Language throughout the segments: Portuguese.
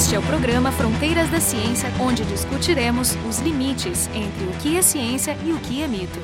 Este é o programa Fronteiras da Ciência, onde discutiremos os limites entre o que é ciência e o que é mito.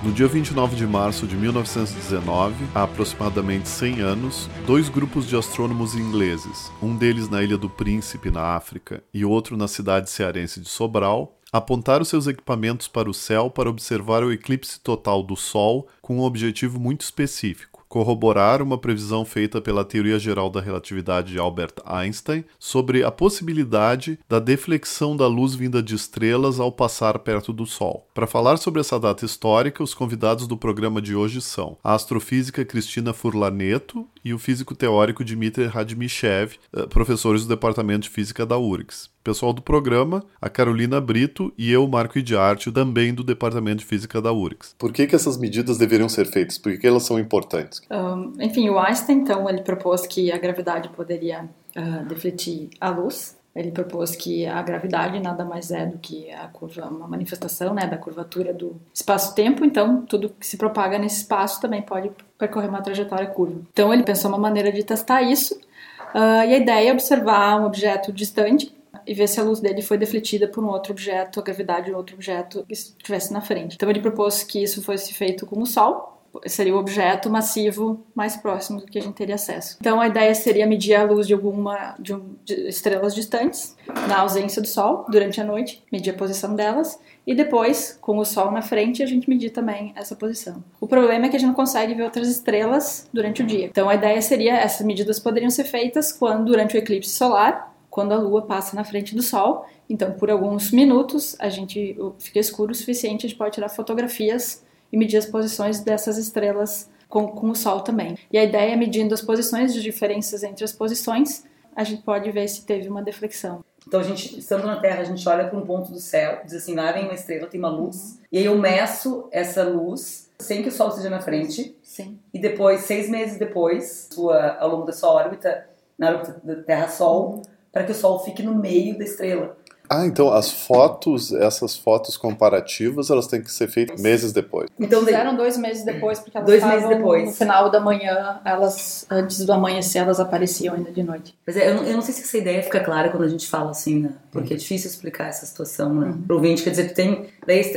No dia 29 de março de 1919, há aproximadamente 100 anos, dois grupos de astrônomos ingleses, um deles na Ilha do Príncipe, na África, e outro na cidade cearense de Sobral, apontaram seus equipamentos para o céu para observar o eclipse total do Sol com um objetivo muito específico corroborar uma previsão feita pela teoria geral da relatividade de Albert Einstein sobre a possibilidade da deflexão da luz vinda de estrelas ao passar perto do Sol. Para falar sobre essa data histórica, os convidados do programa de hoje são a astrofísica Cristina Furlaneto e o físico teórico Dmitry Radmichev, eh, professores do Departamento de Física da URGS pessoal do programa, a Carolina Brito e eu, Marco Idiarte, também do Departamento de Física da URGS. Por que, que essas medidas deveriam ser feitas? Por que elas são importantes? Um, enfim, o Einstein, então, ele propôs que a gravidade poderia uh, defletir a luz. Ele propôs que a gravidade nada mais é do que a curva, uma manifestação né, da curvatura do espaço-tempo, então tudo que se propaga nesse espaço também pode percorrer uma trajetória curva. Então ele pensou uma maneira de testar isso, uh, e a ideia é observar um objeto distante e ver se a luz dele foi defletida por um outro objeto, a gravidade de um outro objeto que estivesse na frente. Então ele propôs que isso fosse feito com o Sol, seria o objeto massivo mais próximo do que a gente teria acesso. Então a ideia seria medir a luz de alguma de, um, de estrelas distantes na ausência do Sol durante a noite, medir a posição delas e depois, com o Sol na frente, a gente medir também essa posição. O problema é que a gente não consegue ver outras estrelas durante o dia. Então a ideia seria essas medidas poderiam ser feitas quando durante o eclipse solar quando a Lua passa na frente do Sol. Então, por alguns minutos, a gente fica escuro o suficiente, a gente pode tirar fotografias e medir as posições dessas estrelas com, com o Sol também. E a ideia é medindo as posições, as diferenças entre as posições, a gente pode ver se teve uma deflexão. Então, a gente, estando na Terra, a gente olha para um ponto do céu, diz assim, lá vem uma estrela, tem uma luz, e aí eu meço essa luz sem que o Sol esteja na frente. Sim. E depois, seis meses depois, sua, ao longo da sua órbita, na órbita da Terra-Sol, uhum para que o Sol fique no meio da estrela. Ah, então as fotos, essas fotos comparativas, elas têm que ser feitas meses depois. Então fizeram dois meses depois, porque elas dois meses depois. no final da manhã, elas antes do amanhecer, elas apareciam ainda de noite. Mas é, eu, não, eu não sei se essa ideia fica clara quando a gente fala assim, né? Porque é difícil explicar essa situação, né? Uhum. Pro ouvinte, quer dizer, tem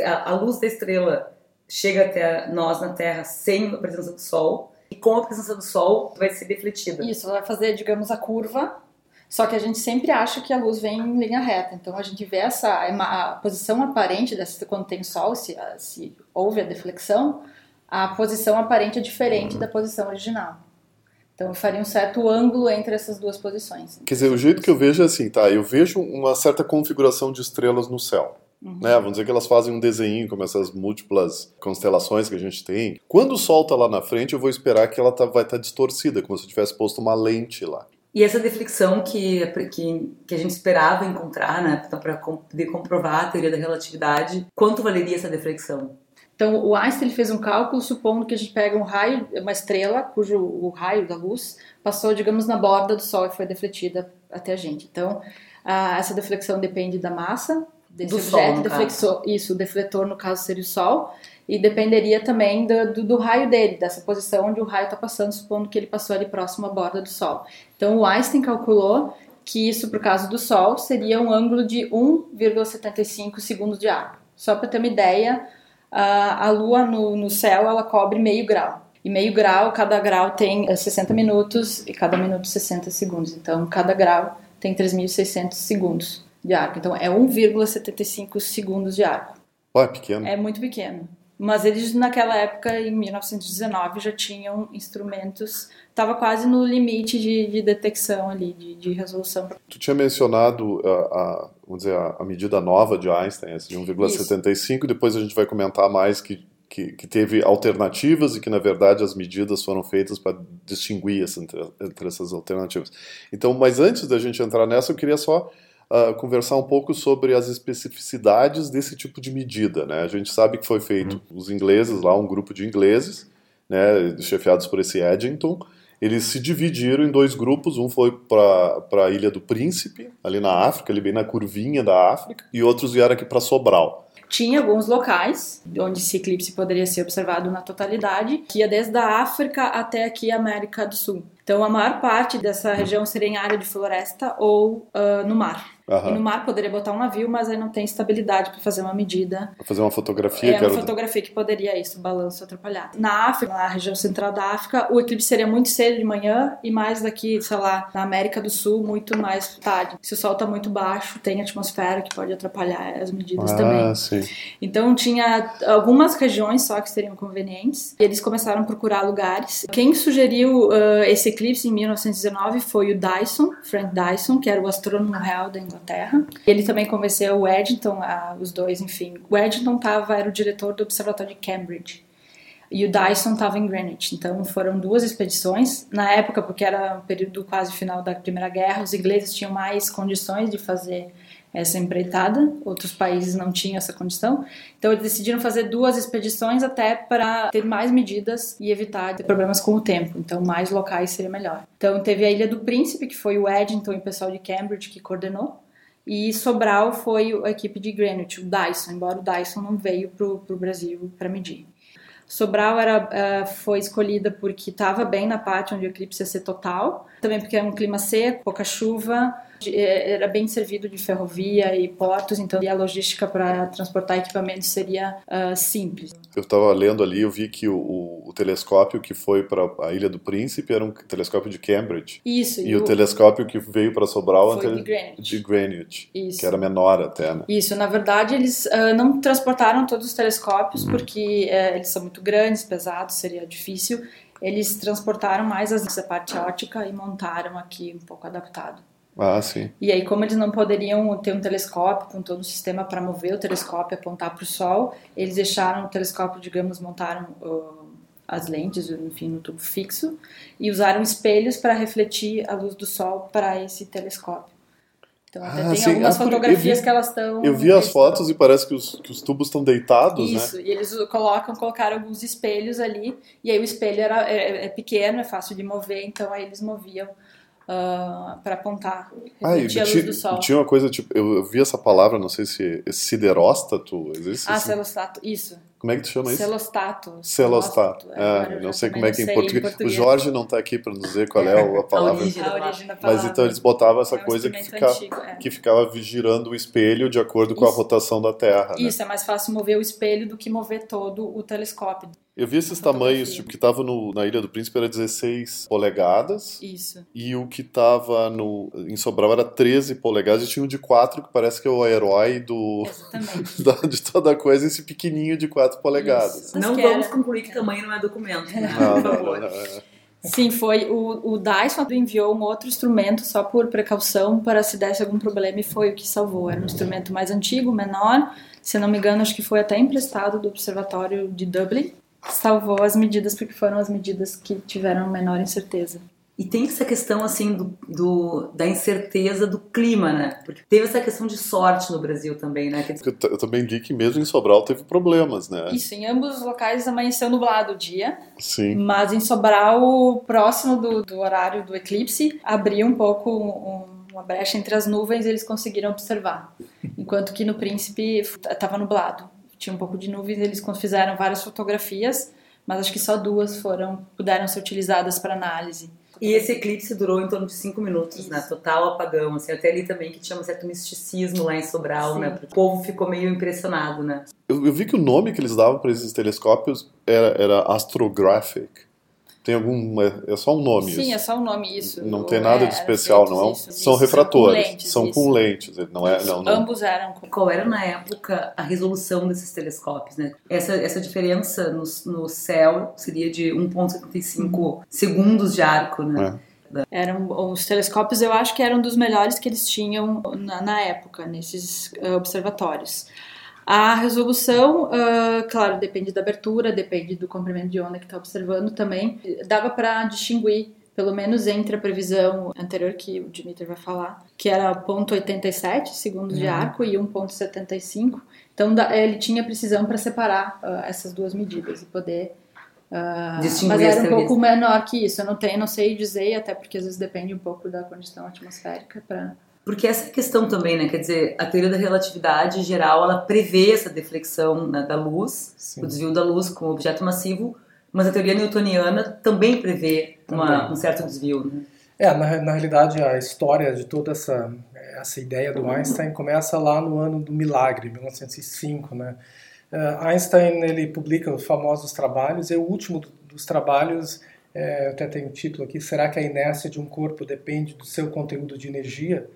a, a luz da estrela chega até nós na Terra sem a presença do Sol, e com a presença do Sol vai ser defletida. Isso, ela vai fazer, digamos, a curva só que a gente sempre acha que a luz vem em linha reta. Então a gente vê essa a posição aparente dessa quando tem sol, se, se houve a deflexão, a posição aparente é diferente da posição original. Então faria um certo ângulo entre essas duas posições. Quer dizer, o jeito que eu vejo é assim, tá? Eu vejo uma certa configuração de estrelas no céu. Uhum. Né? Vamos dizer que elas fazem um desenho como essas múltiplas constelações que a gente tem. Quando o Sol está lá na frente, eu vou esperar que ela tá, vai estar tá distorcida, como se eu tivesse posto uma lente lá. E essa deflexão que, que, que a gente esperava encontrar, né, para poder comprovar a teoria da relatividade, quanto valeria essa deflexão? Então, o Einstein fez um cálculo supondo que a gente pega um raio, uma estrela, cujo o raio da luz passou, digamos, na borda do Sol e foi defletida até a gente. Então, a, essa deflexão depende da massa desse do objeto, Sol, deflexor, isso, o defletor no caso seria o Sol, e dependeria também do, do, do, raio dele, dessa posição onde o raio está passando, supondo que ele passou ali próximo à borda do Sol. Então o Einstein calculou que isso, por caso do Sol, seria um ângulo de 1,75 segundos de arco. Só para ter uma ideia, a, a Lua no, no céu ela cobre meio grau. E meio grau, cada grau tem 60 minutos e cada minuto 60 segundos. Então, cada grau tem 3.600 segundos de arco. Então, é 1,75 segundos de arco. Oh, é pequeno. É muito pequeno. Mas eles, naquela época, em 1919, já tinham instrumentos, estava quase no limite de, de detecção ali, de, de, resolução. Tu tinha mencionado a, a vamos dizer, a, a, medida nova de Einstein, essa de 1,75, depois a gente vai comentar mais que, que, que, teve alternativas e que, na verdade, as medidas foram feitas para distinguir essa, entre, entre essas alternativas. Então, mas antes da gente entrar nessa, eu queria só uh, conversar um pouco sobre as especificidades desse tipo de medida. Né? A gente sabe que foi feito uhum. os ingleses lá, um grupo de ingleses, né, chefiados por esse Eddington, eles se dividiram em dois grupos. Um foi para a Ilha do Príncipe, ali na África, ali bem na curvinha da África, e outros vieram aqui para Sobral. Tinha alguns locais onde esse eclipse poderia ser observado na totalidade, que ia desde a África até aqui a América do Sul. Então, a maior parte dessa região seria em área de floresta ou uh, no mar. Uhum. E no mar poderia botar um navio, mas aí não tem estabilidade para fazer uma medida. Pra fazer uma fotografia? É, uma fotografia que poderia isso, balanço atrapalhado. Na África, na região central da África, o eclipse seria muito cedo de manhã e mais daqui, sei lá, na América do Sul, muito mais tarde. Se o sol está muito baixo, tem atmosfera que pode atrapalhar as medidas ah, também. Sim. Então tinha algumas regiões só que seriam convenientes e eles começaram a procurar lugares. Quem sugeriu uh, esse eclipse em 1919 foi o Dyson, Frank Dyson, que era o astrônomo real da Inglaterra Inglaterra. Ele também convenceu o Eddington, a, os dois, enfim. O Eddington tava, era o diretor do Observatório de Cambridge. E o Dyson estava em Greenwich. Então foram duas expedições. Na época, porque era o período quase final da Primeira Guerra, os ingleses tinham mais condições de fazer essa empreitada, outros países não tinham essa condição. Então eles decidiram fazer duas expedições até para ter mais medidas e evitar problemas com o tempo. Então mais locais seria melhor. Então teve a Ilha do Príncipe, que foi o Eddington e o pessoal de Cambridge que coordenou. E Sobral foi a equipe de Greenwich, o Dyson, embora o Dyson não veio para o Brasil para medir. Sobral era, uh, foi escolhida porque estava bem na parte onde o eclipse ia ser total, também porque é um clima seco, pouca chuva, era bem servido de ferrovia e portos, então a logística para transportar equipamentos seria uh, simples. Eu estava lendo ali, eu vi que o, o, o telescópio que foi para a Ilha do Príncipe era um telescópio de Cambridge. Isso. E, e o, o, telescópio que veio para Sobral foi de Greenwich. de Greenwich, Isso. que era menor até, né? Isso. Na verdade, eles uh, não transportaram todos os telescópios hum. porque uh, eles são muito grandes, pesados, seria difícil. Eles transportaram mais as, a parte ótica e montaram aqui um pouco adaptado. Ah, sim. E aí, como eles não poderiam ter um telescópio com todo o sistema para mover o telescópio e apontar para o Sol, eles deixaram o telescópio, digamos, montaram uh, as lentes, enfim, no tubo fixo, e usaram espelhos para refletir a luz do Sol para esse telescópio. Então, até ah, tem sim. algumas ah, fotografias vi, que elas estão. Eu vi as fotos e parece que os, que os tubos estão deitados, Isso, né? e eles colocam, colocaram alguns espelhos ali, e aí o espelho era, é, é pequeno, é fácil de mover, então aí eles moviam uh, ah, para apontar, refletir ah, a luz do sol. Tinha uma coisa, tipo, eu, vi essa palavra, não sei se é sideróstato, existe? Ah, assim? isso. Como é que tu chama isso? Celostato. Celostato. É, ah, não sei como é que é em português. em português. O Jorge não está aqui para nos dizer qual é a palavra. a origem, da palavra. Mas então eles botavam essa é um coisa que, fica, antigo, é. que ficava girando o espelho de acordo com isso. a rotação da Terra. Né? Isso, né? é mais fácil mover o espelho do que mover todo o telescópio. Eu vi esses tamanhos, tipo, que tava no, na Ilha do Príncipe era 16 polegadas. Isso. E o que tava no, em Sobral era 13 polegadas. E tinha um de 4 que parece que é o herói do, da, de toda a coisa, esse pequenininho de 4 polegadas. Isso. Não vamos concluir que tamanho não é documento, né? Não, Por favor. Não, não, é. Sim, foi. O, o Dyson enviou um outro instrumento só por precaução para se desse algum problema e foi o que salvou. Era um instrumento mais antigo, menor. Se não me engano, acho que foi até emprestado do Observatório de Dublin salvou as medidas porque foram as medidas que tiveram menor incerteza. E tem essa questão, assim, do, do, da incerteza do clima, né? Porque teve essa questão de sorte no Brasil também, né? Eu, eu, também li que mesmo em Sobral teve problemas, né? Isso, em ambos os locais amanheceu nublado o dia. Sim. Mas em Sobral, próximo do, do horário do eclipse, abriu um pouco um, uma brecha entre as nuvens e eles conseguiram observar. Enquanto que no Príncipe estava nublado tinha um pouco de nuvens, eles fizeram várias fotografias, mas acho que só duas foram puderam ser utilizadas para análise. E esse eclipse durou em torno de cinco minutos, Isso. né? Total apagão, assim, até ali também que tinha um certo misticismo lá em Sobral, Sim. né? O povo ficou meio impressionado, né? Eu, eu vi que o nome que eles davam para esses telescópios era, era Astrographic. Tem algum. É, é só um nome Sim, isso. é só um nome isso. Não tem nada de especial, não é? Isso, são isso, refratores. São com lentes. São com lentes não é, não, não. Ambos eram. Com... Qual era na época a resolução desses telescópios, né? Essa, essa diferença no, no céu seria de 1,75 uhum. segundos de arco, né? É. Eram os telescópios, eu acho que eram dos melhores que eles tinham na, na época nesses uh, observatórios. A resolução, uh, claro, depende da abertura, depende do comprimento de onda que está observando também. Dava para distinguir, pelo menos entre a previsão anterior que o Dimitri vai falar, que era 0,87 segundos uhum. de arco e 1,75. Então ele tinha precisão para separar uh, essas duas medidas e poder Uh, mas era um pouco menor que isso. Eu não tenho, não sei dizer, até porque às vezes depende um pouco da condição atmosférica para porque essa questão também, né? Quer dizer, a teoria da relatividade geral, ela prevê essa deflexão né, da luz, Sim. o desvio da luz com o objeto massivo, Mas a teoria newtoniana também prevê uma, um certo desvio, né? É, na, na realidade, a história de toda essa, essa ideia do Einstein começa lá no ano do milagre, 1905, né? Uh, Einstein ele publica os famosos trabalhos e o último dos trabalhos, é, eu até tenho o título aqui, será que a inércia de um corpo depende do seu conteúdo de energia?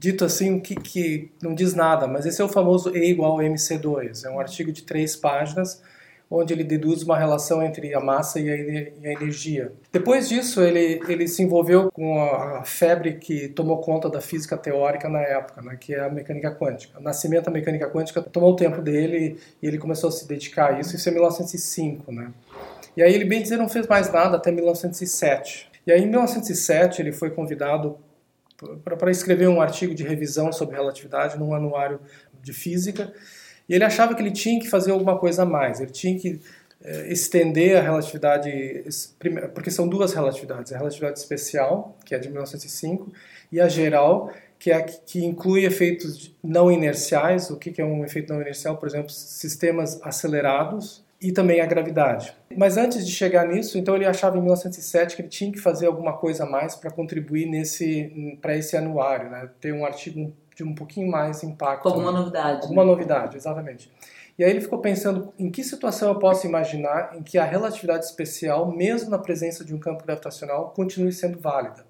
Dito assim, que, que não diz nada, mas esse é o famoso E igual a MC2. É um artigo de três páginas onde ele deduz uma relação entre a massa e a, e a energia. Depois disso, ele, ele se envolveu com a, febre que tomou conta da física teórica na época, né, que é a mecânica quântica. O nascimento da mecânica quântica tomou o tempo dele e ele começou a se dedicar a isso, isso em 1905. Né? E aí ele, bem dizer, não fez mais nada até 1907. E aí, em 1907, ele foi convidado para escrever um artigo de revisão sobre relatividade num anuário de física, e ele achava que ele tinha que fazer alguma coisa a mais, ele tinha que eh, estender a relatividade, porque são duas relatividades, a relatividade especial, que é de 1905, e a geral, que é a que inclui efeitos não inerciais. O que é um efeito não inercial? Por exemplo, sistemas acelerados e também a gravidade. Mas antes de chegar nisso, então ele achava em 1907 que ele tinha que fazer alguma coisa a mais para contribuir nesse para esse anuário, né? ter um artigo de um pouquinho mais impacto. Alguma novidade. Alguma né? novidade, exatamente. E aí ele ficou pensando em que situação eu posso imaginar em que a relatividade especial, mesmo na presença de um campo gravitacional, continue sendo válida.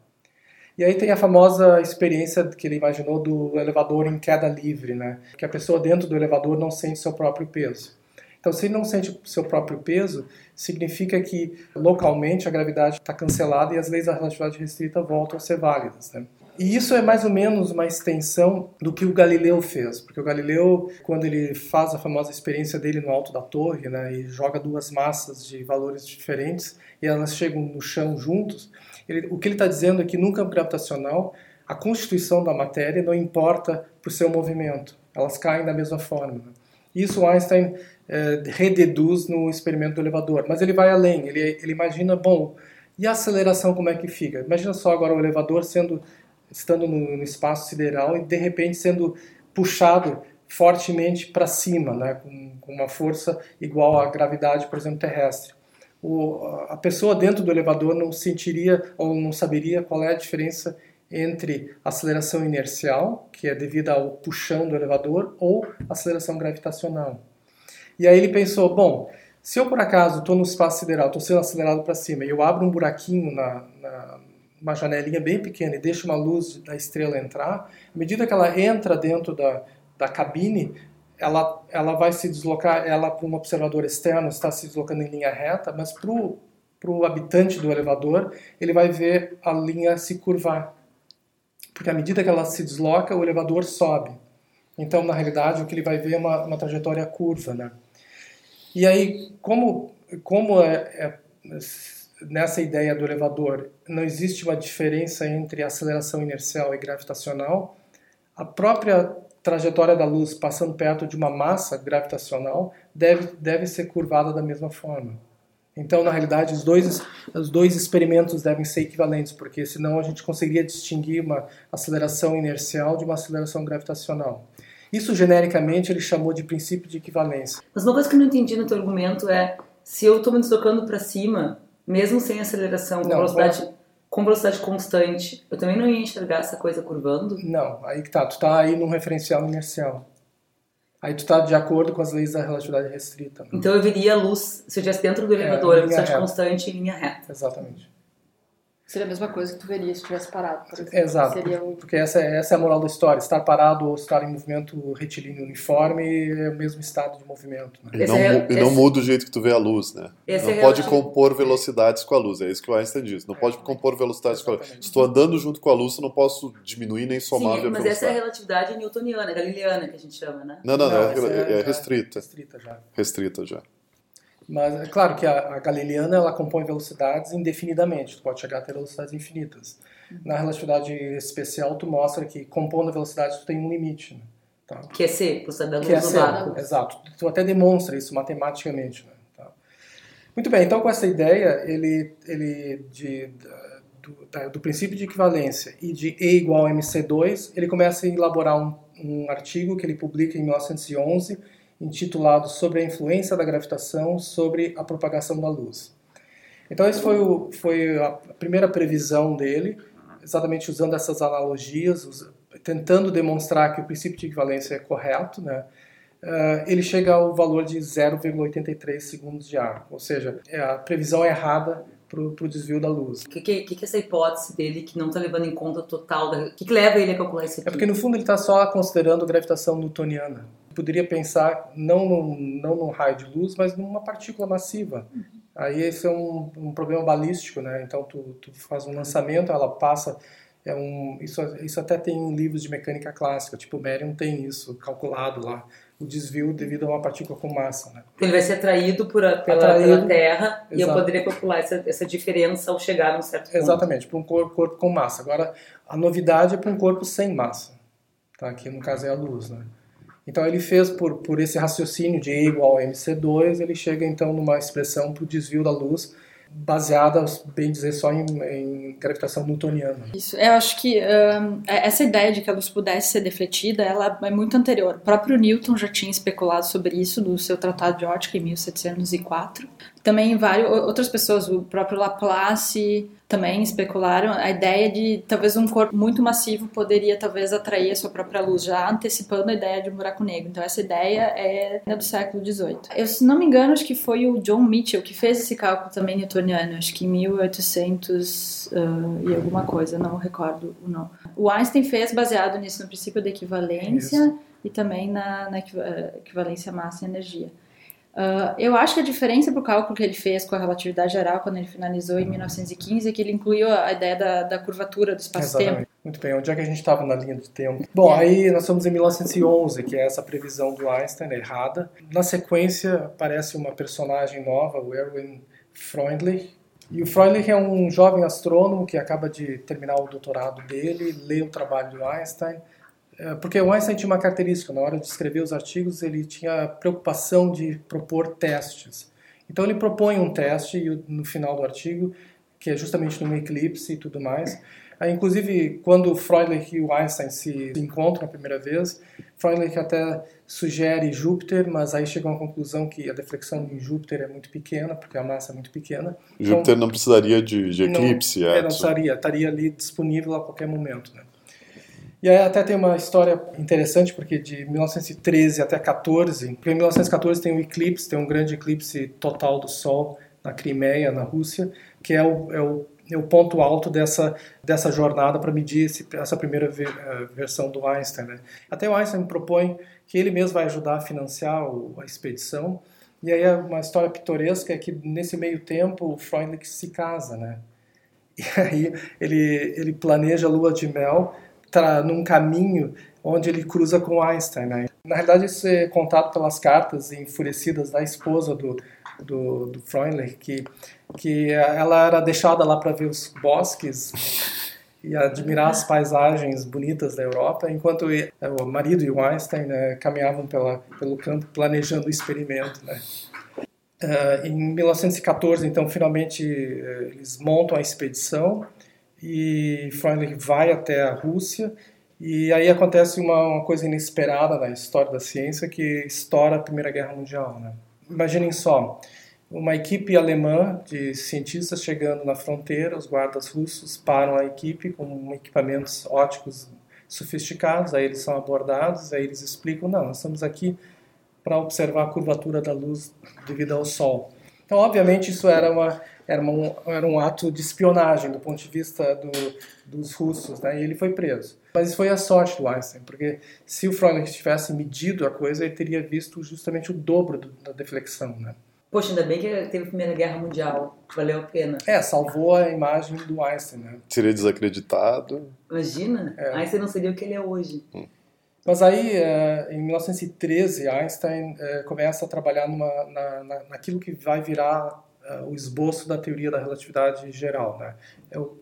E aí tem a famosa experiência que ele imaginou do elevador em queda livre, né? Que a pessoa dentro do elevador não sente seu próprio peso. Então, se ele não sente seu próprio peso, significa que localmente a gravidade está cancelada e as leis da relatividade restrita voltam a ser válidas. Né? E isso é mais ou menos uma extensão do que o Galileu fez, porque o Galileu, quando ele faz a famosa experiência dele no alto da torre, né, e joga duas massas de valores diferentes e elas chegam no chão juntos, ele, o que ele está dizendo é que num campo gravitacional a constituição da matéria não importa para o seu movimento, elas caem da mesma forma. Né? Isso Einstein é, rededuz no experimento do elevador, mas ele vai além, ele, ele imagina, bom, e a aceleração como é que fica? Imagina só agora o elevador sendo estando no, no espaço sideral e de repente sendo puxado fortemente para cima, né, com, com, uma força igual à gravidade, por exemplo, terrestre. O, a pessoa dentro do elevador não sentiria ou não saberia qual é a diferença entre aceleração inercial, que é devida ao puxão do elevador, ou aceleração gravitacional. E aí ele pensou, bom, se eu por acaso estou no espaço sideral, estou sendo acelerado para cima, e eu abro um buraquinho na, na, uma janelinha bem pequena e deixa uma luz da estrela entrar, à medida que ela entra dentro da, da cabine, ela, ela vai se deslocar, ela para um observador externo está se deslocando em linha reta, mas para o habitante do elevador, ele vai ver a linha se curvar. Porque à medida que ela se desloca, o elevador sobe. Então, na realidade, o que ele vai ver é uma, uma trajetória curva. Né? E aí, como, como é, é nessa ideia do elevador não existe uma diferença entre aceleração inercial e gravitacional, a própria trajetória da luz passando perto de uma massa gravitacional deve, deve ser curvada da mesma forma. Então, na realidade, os dois, os dois experimentos devem ser equivalentes, porque senão a gente conseguiria distinguir uma aceleração inercial de uma aceleração gravitacional. Isso, genericamente, ele chamou de princípio de equivalência. Mas uma coisa que eu não entendi no teu argumento é, se eu estou me deslocando para cima, mesmo sem aceleração, com, não, velocidade, com velocidade constante, eu também não ia enxergar essa coisa curvando? Não, aí que tá, tu tá aí num referencial inercial. Aí tu tá de acordo com as leis da relatividade restrita. Então eu veria a luz, se eu estivesse dentro do é, elevador, é, velocidade reta. constante em linha reta. Exatamente. Seria a mesma coisa que tu veria se tivesse parado, por exemplo. Exato, o... porque essa é, essa é a moral da história. Estar parado ou estar em movimento retilíneo uniforme é o mesmo estado de movimento. Né? E, não, é, e não muda o jeito que tu vê a luz, né? Esse não é pode compor velocidades com a luz, é isso que o Einstein diz. Não pode compor velocidades com a luz. Se estou andando junto com a luz, eu não posso diminuir nem somar Sim, a velocidade. mas essa é a relatividade newtoniana, galileana, que a gente chama, né? Não, não, não, é, é, é restrita. Restrita já. Restrita já. Mas é claro que a, a galileana ela compõe velocidades indefinidamente, tu pode chegar a ter velocidades infinitas. Uhum. Na relatividade especial, tu mostra que compondo a velocidade tu tem um limite. Né? Tá? Que é C, luz que é Exato. Tu até demonstra isso matematicamente. Né? Tá? Muito bem, então com essa ideia, ele, ele de, do, do, princípio de equivalência e de E igual a MC2, ele começa a elaborar um, um artigo que ele publica em 1911 intitulado Sobre a influência da gravitação sobre a propagação da luz. Então, esse foi, o, foi a primeira previsão dele, exatamente usando essas analogias, tentando demonstrar que o princípio de equivalência é correto, né? Uh, ele chega ao valor de 0,83 segundos de ar, ou seja, é a previsão errada para o desvio da luz. O que, que, que, é essa hipótese dele que não está levando em conta o total? O que, que leva ele a calcular isso aqui? É porque no fundo ele está só considerando gravitação newtoniana. Poderia pensar não num, não num raio de luz, mas numa partícula massiva. Uhum. Aí esse é um, um problema balístico, né? Então tu, tu faz um lançamento, ela passa é um, isso, isso até tem em livros de mecânica clássica, tipo o Merian tem isso calculado lá, o desvio devido a uma partícula com massa. Né? Ele vai ser atraído por a, pela, atraído, pela Terra exato. e eu poderia calcular essa, essa diferença ao chegar a um certo ponto. Exatamente, para um corpo, corpo com massa. Agora, a novidade é para um corpo sem massa, tá? que no caso é a luz. Né? Então ele fez por, por esse raciocínio de E igual a mc2, ele chega então numa expressão para o desvio da luz baseada, bem dizer, só em, em, gravitação newtoniana. Isso, eu acho que um, é, essa ideia de que a luz pudesse ser defletida, ela é muito anterior. O próprio Newton já tinha especulado sobre isso no seu Tratado de Ótica em 1704. Também várias outras pessoas, o próprio Laplace também especularam a ideia de talvez um corpo muito massivo poderia talvez atrair a sua própria luz, já antecipando a ideia de um buraco negro. Então essa ideia é do século XVIII. Eu, se não me engano, acho que foi o John Mitchell que fez esse cálculo também newtoniano, acho que em 1800 uh, e alguma coisa, não recordo o nome. O Einstein fez baseado nisso no princípio da equivalência Isso. e também na, na equivalência massa e energia. Uh, eu acho que a diferença para o cálculo que ele fez com a relatividade geral, quando ele finalizou em 1915, é que ele incluiu a ideia da, da curvatura do espaço-tempo. Muito bem, onde é que a gente estava na linha do tempo? Bom, é. aí nós estamos em 1911, que é essa previsão do Einstein errada. Na sequência, aparece uma personagem nova, o Erwin Freundlich. E o Freundlich é um jovem astrônomo que acaba de terminar o doutorado dele, lê o trabalho do Einstein, porque o Einstein tinha uma característica, na hora de escrever os artigos, ele tinha preocupação de propor testes. Então ele propõe um teste no final do artigo, que é justamente num eclipse e tudo mais. Inclusive, quando Freundlich e o Einstein se encontram a primeira vez, Freundlich até sugere Júpiter, mas aí chega uma conclusão que a deflexão em Júpiter é muito pequena, porque a massa é muito pequena. Júpiter então, não precisaria de, de eclipse, não, é? Não precisaria, estaria ali disponível a qualquer momento. Né? E aí até tem uma história interessante, porque de 1913 até 14, porque em 1914 tem um eclipse, tem um grande eclipse total do Sol na Crimeia, na Rússia, que é o, é o, é o ponto alto dessa, dessa jornada para medir esse, essa primeira eh, versão do Einstein. Né? Até o Einstein propõe que ele mesmo vai ajudar a financiar a expedição, e aí uma história pitoresca é que nesse meio tempo o Freundlich se casa, né? E aí ele, ele planeja a lua de mel num caminho onde ele cruza com Einstein. Né? Na realidade, isso é contado pelas cartas enfurecidas da esposa do, do, do Freundlich, que, que ela era deixada lá para ver os bosques e admirar as paisagens bonitas da Europa, enquanto o marido e o Einstein né, caminhavam pela, pelo campo planejando o experimento. Né? Uh, em 1914, então, finalmente uh, eles montam a expedição e Freundlich vai até a Rússia e aí acontece uma, uma, coisa inesperada na história da ciência que estoura a Primeira Guerra Mundial. Né? Imaginem só, uma equipe alemã de cientistas chegando na fronteira, os guardas russos param a equipe com equipamentos óticos sofisticados, aí eles são abordados, aí eles explicam, não, nós estamos aqui para observar a curvatura da luz devido ao Sol. Então, obviamente, isso era uma era, uma, era um ato de espionagem do ponto de vista do, dos russos, né? e ele foi preso. Mas isso foi a sorte do Einstein, porque se o Freundlich tivesse medido a coisa, ele teria visto justamente o dobro do, da deflexão. Né? Poxa, ainda bem que teve a Primeira Guerra Mundial, valeu a pena. É, salvou a imagem do Einstein. Né? Seria desacreditado. Imagina, é. Einstein não seria o que ele é hoje. Hum. Mas aí, é, em 1913, Einstein é, começa a trabalhar numa, na, na, naquilo que vai virar o esboço da teoria da relatividade geral. Né?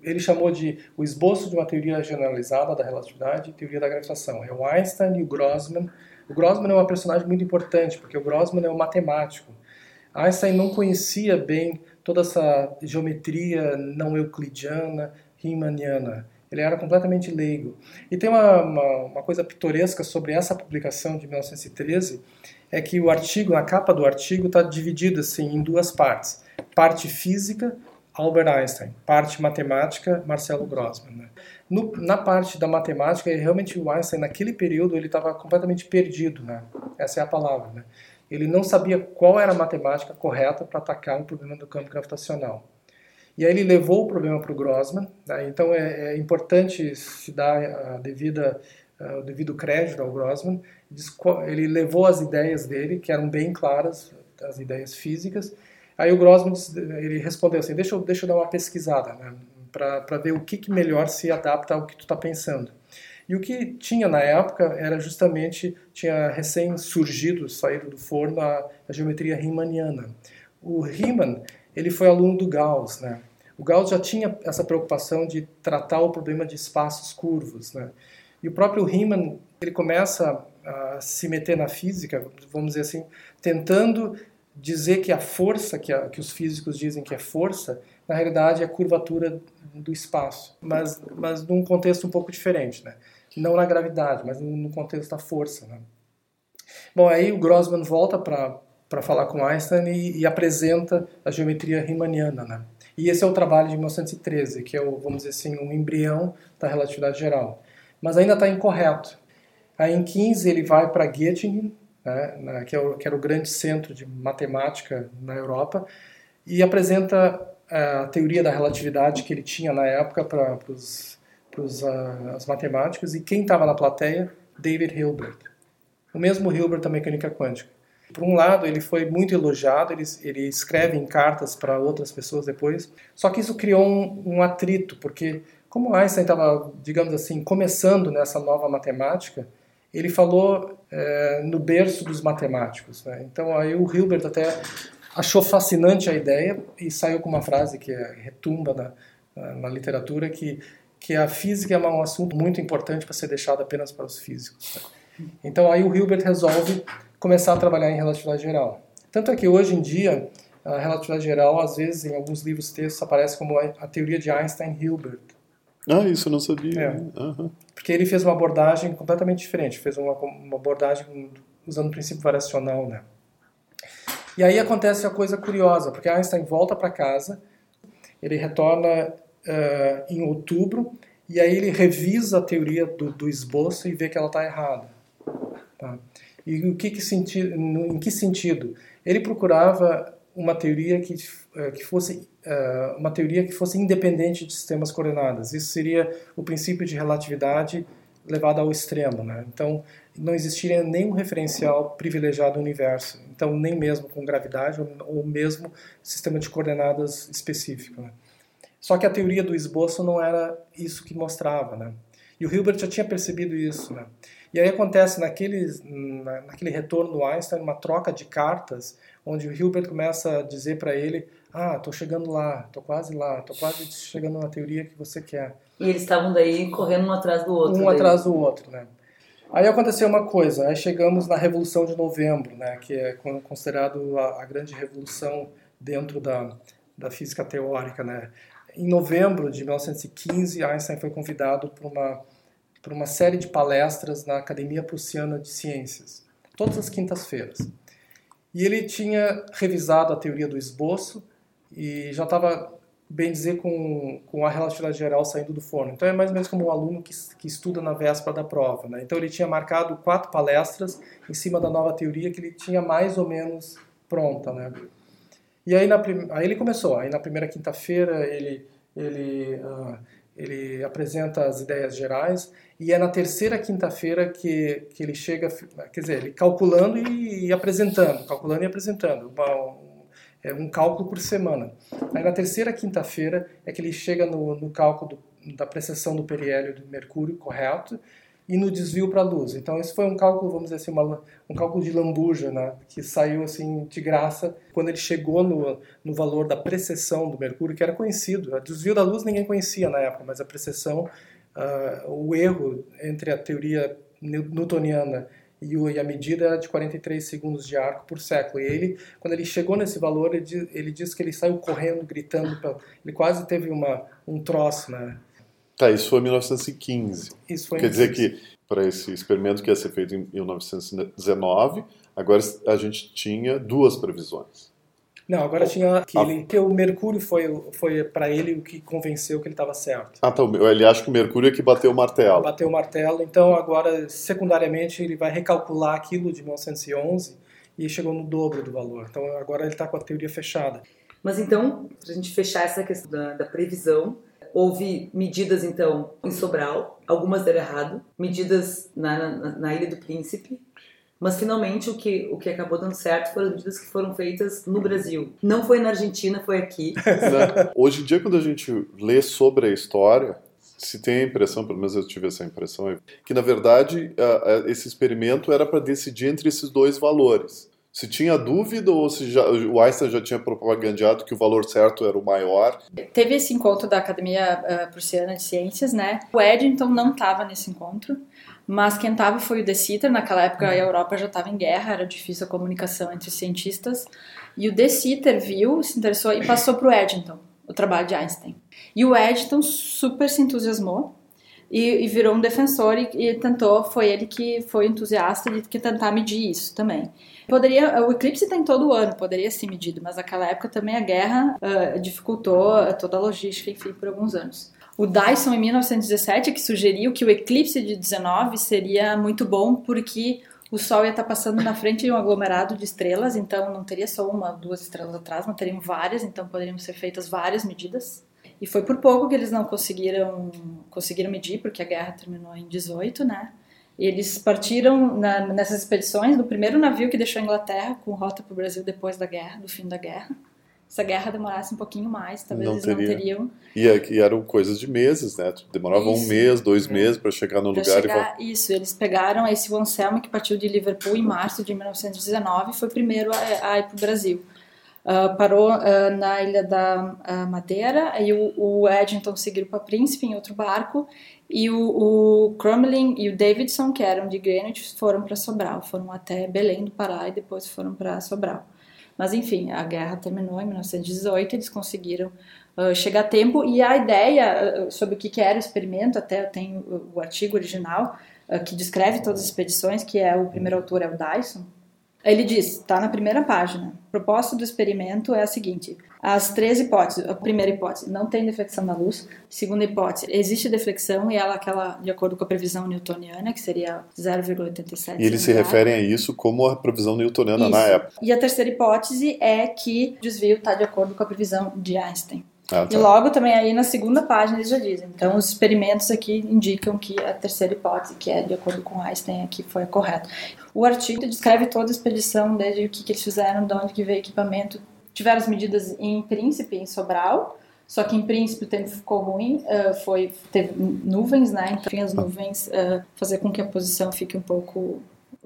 Ele chamou de o esboço de uma teoria generalizada da relatividade e teoria da gravitação. É o Einstein e o Grossman. O Grossman é uma personagem muito importante, porque o Grossman é um matemático. Einstein não conhecia bem toda essa geometria não euclidiana, riemanniana. Ele era completamente leigo. E tem uma, uma, uma, coisa pitoresca sobre essa publicação de 1913, é que o artigo, a capa do artigo, está dividido assim, em duas partes parte física Albert Einstein. Parte matemática, Marcelo Grossman. Né? No, na parte da matemática, realmente o Einstein, naquele período, ele estava completamente perdido. Né? Essa é a palavra. Né? Ele não sabia qual era a matemática correta para atacar o problema do campo gravitacional. E aí ele levou o problema para o Grossman. Né? Então é, é, importante se dar a devida, o devido crédito ao Grossman. Ele levou as ideias dele, que eram bem claras, as ideias físicas. Aí o Grossman ele respondeu assim: deixa eu, deixa eu dar uma pesquisada, né? para ver o que, que melhor se adapta ao que tu está pensando. E o que tinha na época era justamente, tinha recém surgido, saído do forno, a, a geometria riemanniana. O Riemann, ele foi aluno do Gauss, né? O Gauss já tinha essa preocupação de tratar o problema de espaços curvos, né? E o próprio Riemann, ele começa a se meter na física, vamos dizer assim, tentando dizer que a força, que, a, que os físicos dizem que é força, na realidade é a curvatura do espaço, mas, mas num contexto um pouco diferente, né? não na gravidade, mas no contexto da força. Né? Bom, aí o Grossman volta para falar com Einstein e, e, apresenta a geometria riemanniana. Né? E esse é o trabalho de 1913, que é, o, vamos dizer assim, um embrião da relatividade geral. Mas ainda está incorreto. Aí em 15 ele vai para Göttingen, né, que, é que era o grande centro de matemática na Europa, e apresenta é, a teoria da relatividade que ele tinha na época para os uh, matemáticos, e quem estava na plateia? David Hilbert. O mesmo Hilbert da mecânica quântica. Por um lado, ele foi muito elogiado, ele, ele escreve em cartas para outras pessoas depois, só que isso criou um, um atrito, porque como Einstein estava, digamos assim, começando nessa nova matemática, ele falou é, no berço dos matemáticos. Né? Então aí o Hilbert até achou fascinante a ideia e saiu com uma frase que é, retumba na, na, na literatura que que a física é um assunto muito importante para ser deixado apenas para os físicos. Então aí o Hilbert resolve começar a trabalhar em relatividade geral. Tanto é que hoje em dia a relatividade geral, às vezes em alguns livros textos aparece como a teoria de Einstein-Hilbert. Ah, isso eu não sabia. É. Uhum. Porque ele fez uma abordagem completamente diferente, fez uma, uma abordagem usando o princípio variacional, né? E aí acontece a coisa curiosa, porque Einstein volta para casa, ele retorna uh, em outubro, e aí ele revisa a teoria do, do esboço e vê que ela está errada. Tá? E o que, que senti em que sentido? Ele procurava uma teoria que, uh, que fosse uh, uma teoria que fosse independente de sistemas coordenadas. Isso seria o princípio de relatividade levado ao extremo, né? Então não existiria nenhum referencial privilegiado no universo. Então nem mesmo com gravidade ou mesmo sistema de coordenadas específico. Né? Só que a teoria do esboço não era isso que mostrava, né? E o Hilbert já tinha percebido isso, né? E aí acontece naquele, na, naquele retorno do Einstein uma troca de cartas, onde o Hilbert começa a dizer para ele: Ah, estou chegando lá, estou quase lá, estou quase chegando na teoria que você quer. E eles estavam daí correndo um atrás do outro. Um daí. atrás do outro, né? Aí aconteceu uma coisa, aí chegamos na Revolução de Novembro, né, que é considerado a, a grande revolução dentro da, da física teórica, né? Em novembro de 1915, Einstein foi convidado para uma, para uma série de palestras na Academia Prussiana de Ciências, todas as quintas-feiras. E ele tinha revisado a teoria do esboço e já estava, bem dizer, com, com a relatividade geral saindo do forno. Então é mais ou menos como um aluno que, que estuda na véspera da prova. Né? Então ele tinha marcado quatro palestras em cima da nova teoria que ele tinha mais ou menos pronta. Né? E aí, na, aí ele começou. Aí na primeira quinta-feira ele, ele, uh, ele apresenta as ideias gerais e é na terceira quinta-feira que, que ele chega, quer dizer, ele calculando e, e apresentando, calculando e apresentando. Uma, um, é um cálculo por semana. Aí na terceira quinta-feira é que ele chega no, no cálculo do, da precessão do periélio do mercúrio correto e no desvio para a luz. Então esse foi um cálculo, vamos dizer assim, uma, um cálculo de lambuja, né, que saiu assim de graça quando ele chegou no, no valor da precessão do mercúrio, que era conhecido. O desvio da luz ninguém conhecia na época, mas a precessão, uh, o erro entre a teoria newtoniana e, a medida era de 43 segundos de arco por século. E ele, quando ele chegou nesse valor, ele, ele disse que ele saiu correndo, gritando, ele quase teve uma, um troço, né? Tá, isso foi em 1915. Isso foi Quer dizer que para esse experimento que ia ser feito em 1919, agora a gente tinha duas previsões. Não, agora tinha que, ele, que o Mercúrio foi, foi para ele o que convenceu que ele estava certo. Ah, então ele acha que o Mercúrio é que bateu o martelo. Bateu o martelo, então agora, secundariamente, ele vai recalcular aquilo de 1911 e chegou no dobro do valor. Então agora ele está com a teoria fechada. Mas então, para a gente fechar essa questão da, da previsão, houve medidas então em Sobral, algumas deram errado, medidas na, na, na Ilha do Príncipe, mas finalmente o que, o que acabou dando certo foram as medidas que foram feitas no Brasil. Não foi na Argentina, foi aqui. Hoje em dia, quando a gente lê sobre a história, se tem a impressão, pelo menos eu tive essa impressão, que na verdade esse experimento era para decidir entre esses dois valores. Se tinha dúvida ou se já, o Einstein já tinha propagandeado que o valor certo era o maior? Teve esse encontro da Academia uh, Prussiana de Ciências, né? O Eddington não estava nesse encontro. Mas quem estava foi o De Sitter, naquela época a uhum. Europa já estava em guerra, era difícil a comunicação entre os cientistas. E o De Sitter viu, se interessou e passou para o Eddington, o trabalho de Einstein. E o Eddington super se entusiasmou e, e virou um defensor e, e, tentou, foi ele que foi entusiasta de que tentar medir isso também. Poderia, o eclipse tem todo ano, poderia ser medido, mas naquela época também a guerra uh, dificultou toda a logística, enfim, por alguns anos o Dyson em 1917 que sugeriu que o eclipse de 19 seria muito bom porque o Sol ia estar passando na frente de um aglomerado de estrelas, então não teria só uma, duas estrelas atrás, mas teriam várias, então poderiam ser feitas várias medidas. E foi por pouco que eles não conseguiram conseguiram medir, porque a guerra terminou em 18, né? E eles partiram na, nessas expedições do primeiro navio que deixou a Inglaterra com rota para o Brasil depois da guerra, do fim da guerra se a guerra demorasse um pouquinho mais, talvez não eles teria. não teriam. E, é e, eram coisas de meses, né? Demorava isso. um mês, dois é. meses para chegar no pra lugar chegar, e Isso, eles pegaram esse Anselmo que partiu de Liverpool em março de 1919 e foi o primeiro a, a ir para o Brasil. Uh, parou uh, na ilha da uh, Madeira, aí o, o Eddington seguiu para Príncipe em outro barco, e o, o Crumlin e o Davidson, que eram de Greenwich, foram para Sobral, foram até Belém do Pará e depois foram para Sobral. Mas enfim, a guerra terminou em 1918, eles conseguiram uh, chegar a tempo e a ideia sobre o que, que era o experimento, até eu tenho o, o artigo original que descreve todas as expedições, que é o primeiro autor é o Dyson, ele diz, está na primeira página. A proposta do experimento é a seguinte: as três hipóteses. A primeira hipótese, não tem deflexão da luz. Segunda hipótese, existe deflexão e ela aquela de acordo com a previsão newtoniana, que seria 0,87. E eles se referem a isso como a previsão newtoniana isso. na época. E a terceira hipótese é que o desvio está de acordo com a previsão de Einstein. Ah, tá. E logo também aí na segunda página eles já dizem. Então os experimentos aqui indicam que a terceira hipótese, que é de acordo com Einstein, aqui foi correta. O artigo descreve toda a expedição, desde o que, que eles fizeram, de onde que veio o equipamento. Tiveram as medidas em Príncipe, em Sobral, só que em Príncipe o tempo ficou ruim, uh, foi, teve nuvens, né? Então as nuvens uh, fazer com que a posição fique um pouco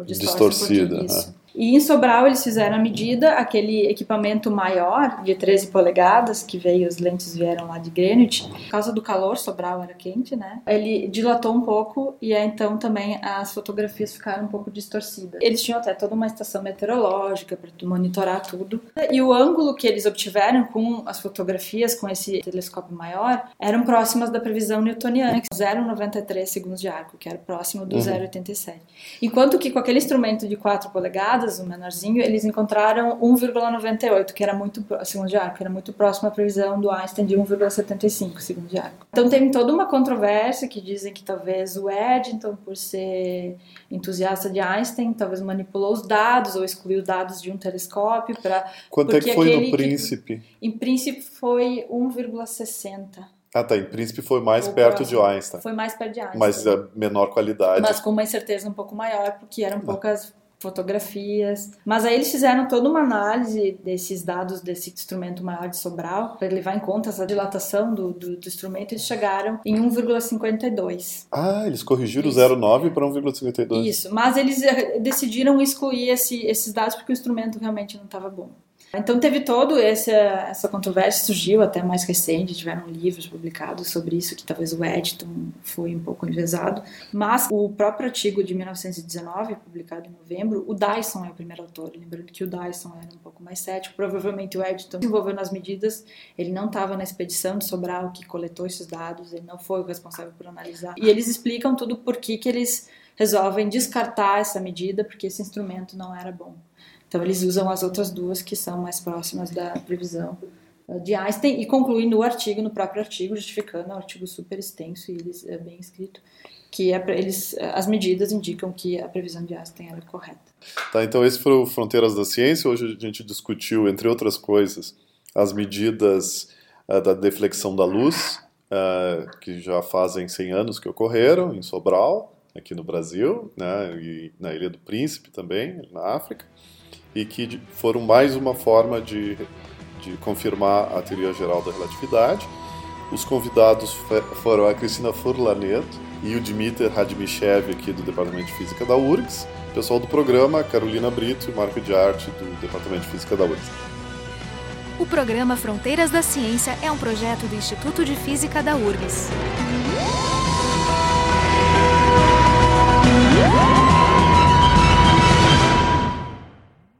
distorcida. Um e em Sobral eles fizeram a medida, aquele equipamento maior de 13 polegadas, que veio, as lentes vieram lá de Greenwich, por causa do calor, Sobral era quente, né? Ele dilatou um pouco e aí, então também as fotografias ficaram um pouco distorcidas. Eles tinham até toda uma estação meteorológica para monitorar tudo. E o ângulo que eles obtiveram com as fotografias com esse telescópio maior eram próximas da previsão newtoniana, que 0,93 segundos de arco, que era próximo do uhum. 0,87. Enquanto que com aquele instrumento de 4 polegadas o menorzinho, eles encontraram 1,98, que era muito segundo de arco, era muito próximo à previsão do Einstein de 1,75 segundo de arco. Então tem toda uma controvérsia que dizem que talvez o Eddington, por ser entusiasta de Einstein, talvez manipulou os dados ou excluiu dados de um telescópio para Quanto é que foi no Príncipe? Que, em Príncipe foi 1,60. Ah, tá. Em Príncipe foi mais o perto próximo. de Einstein. Foi mais perto de Einstein. Mas a menor qualidade. Mas com uma incerteza um pouco maior, porque eram poucas fotografias. Mas aí eles fizeram toda uma análise desses dados desse instrumento maior de Sobral, para levar em conta essa dilatação do, do, do instrumento, eles chegaram em 1,52. Ah, eles corrigiram Isso. 0,9 para 1,52. Isso, mas eles eh, decidiram excluir esse, esses dados porque o instrumento realmente não estava bom. Então teve todo essa, essa controvérsia, surgiu até mais recente, tiveram livros publicados sobre isso, que talvez o Edton foi um pouco envezado, mas o próprio artigo de 1919, publicado em novembro, o Dyson é o primeiro autor, lembrando que o Dyson era um pouco mais cético, provavelmente o Edton se envolveu nas medidas, ele não estava na expedição de Sobral que coletou esses dados, ele não foi o responsável por analisar, e eles explicam tudo por que eles resolvem descartar essa medida, porque esse instrumento não era bom. Então eles usam as outras duas que são mais próximas da previsão uh, de Einstein e concluem no artigo, no próprio artigo, justificando, é um artigo super extenso e eles, é bem escrito, que é, eles, as medidas indicam que a previsão de Einstein era correta. Tá, então esse foi o Fronteiras da Ciência. Hoje a gente discutiu, entre outras coisas, as medidas uh, da deflexão da luz, uh, que já fazem 100 anos que ocorreram em Sobral, aqui no Brasil, né, e na Ilha do Príncipe também, na África e que foram mais uma forma de, de confirmar a teoria geral da relatividade. Os convidados foram a Cristina Furlaneto e o Dmitry Radmichev, aqui do Departamento de Física da URGS. Pessoal do programa, Carolina Brito e Marco de Arte, do Departamento de Física da URGS. O programa Fronteiras da Ciência é um projeto do Instituto de Física da URGS.